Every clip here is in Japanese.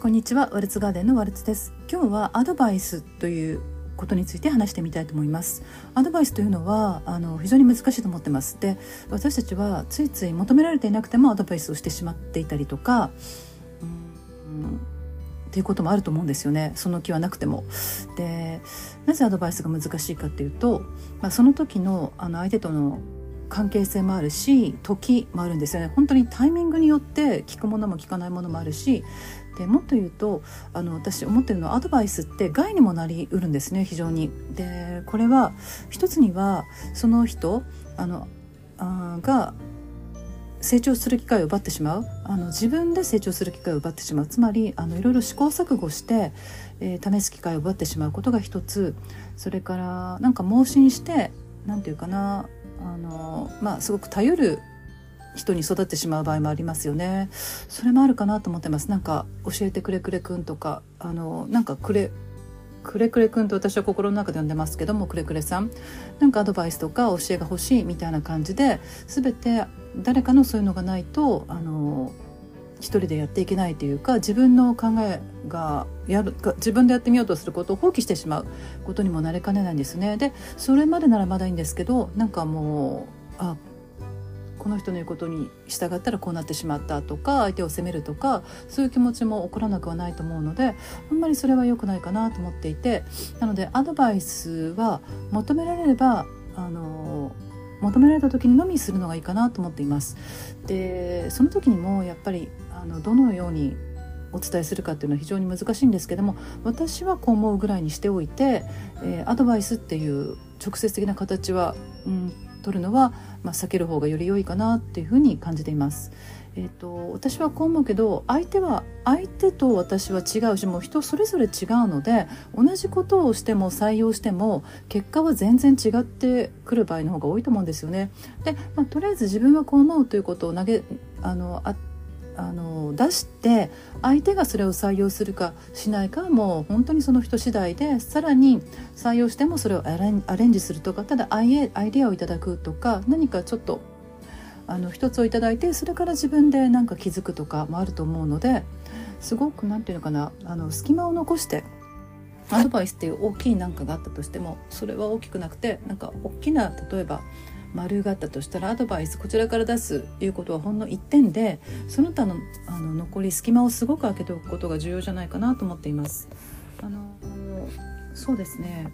こんにちは。ワルツガーデンのワルツです。今日はアドバイスということについて話してみたいと思います。アドバイスというのはあの非常に難しいと思ってます。で私たちはついつい求められていなくてもアドバイスをしてしまっていたりとかうんっていうこともあると思うんですよね。その気はなくても。でなぜアドバイスが難しいかっていうと、まあ、その時のあの相手との関係性もあるし時もあるんですよね。本当にタイミングによって聞くものも聞かないものもあるしでもっと言うとあの私思ってるのはアドバイスって害にもなりうるんですね非常に。でこれは一つにはその人あのあが成長する機会を奪ってしまう。あの自分で成長する機会を奪ってしまう。つまりあのいろいろ試行錯誤して、えー、試す機会を奪ってしまうことが一つ。それからなんか盲信して何て言うかなあのまあすごく頼る人に育ってしまう場合もありますよね。それもあるかなと思ってます。なんか教えてくれくれくんとかあのなんかくれくれくれくんと私は心の中で呼んでますけどもくれくれさん。なんかアドバイスとか教えが欲しいみたいな感じで全て誰かのそういうのがないとあの一人でやっていけないというか自分の考えがやる自分でやってみようとすることを放棄してしまうことにもなりかねないんですね。でそれまでならまだいいんですけどなんかもうあこの人の言うことに従ったらこうなってしまったとか相手を責めるとかそういう気持ちも起こらなくはないと思うのであんまりそれは良くないかなと思っていてなのでアドバイスは求められればあの求められた時にのみするのがいいかなと思っています。でその時にもやっぱりあのどのようにお伝えするかっていうのは非常に難しいんですけども私はこう思うぐらいにしておいて、えー、アドバイスっていう直接的な形は、うん、取るのは、まあ、避ける方がより良いかなっていうふうに感じています。えーと、私はこう思うけど相手は相手と私は違うしもう人それぞれ違うので同じことをしても採用しても結果は全然違ってくる場合の方が多いと思うんですよね。で、まあ、とりあえず自分はこう思うということを投げあのああの出して相手がそれを採用するかしないかはもう本当にその人次第でさらに採用してもそれをアレンジするとかただアイアイデアをいただくとか何かちょっとあの一つを頂いてそれから自分で何か気づくとかもあると思うのですごく何て言うのかなあの隙間を残してアドバイスっていう大きい何かがあったとしてもそれは大きくなくてなんか大きな例えば丸があったとしたらアドバイスこちらから出すいうことはほんの1点でその他のあの残り隙間をすごく空けておくことが重要じゃないかなと思っています。あのそうですね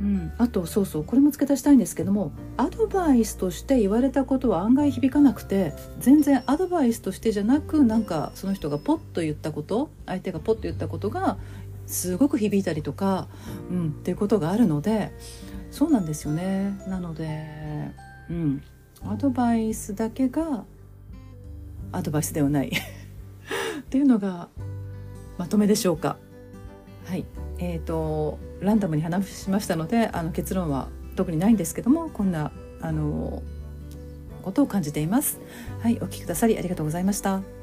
うん、あとそうそうこれも付け足したいんですけどもアドバイスとして言われたことは案外響かなくて全然アドバイスとしてじゃなくなんかその人がポッと言ったこと相手がポッと言ったことがすごく響いたりとか、うん、っていうことがあるのでそうなんですよね。なのでうん。アドバイスだけがアドバイスではない。っていうのがまとめでしょうか。はい。えーと、ランダムに話しましたのであの結論は特にないんですけどもこんなあのことを感じています。はいお聞きくださりありがとうございました。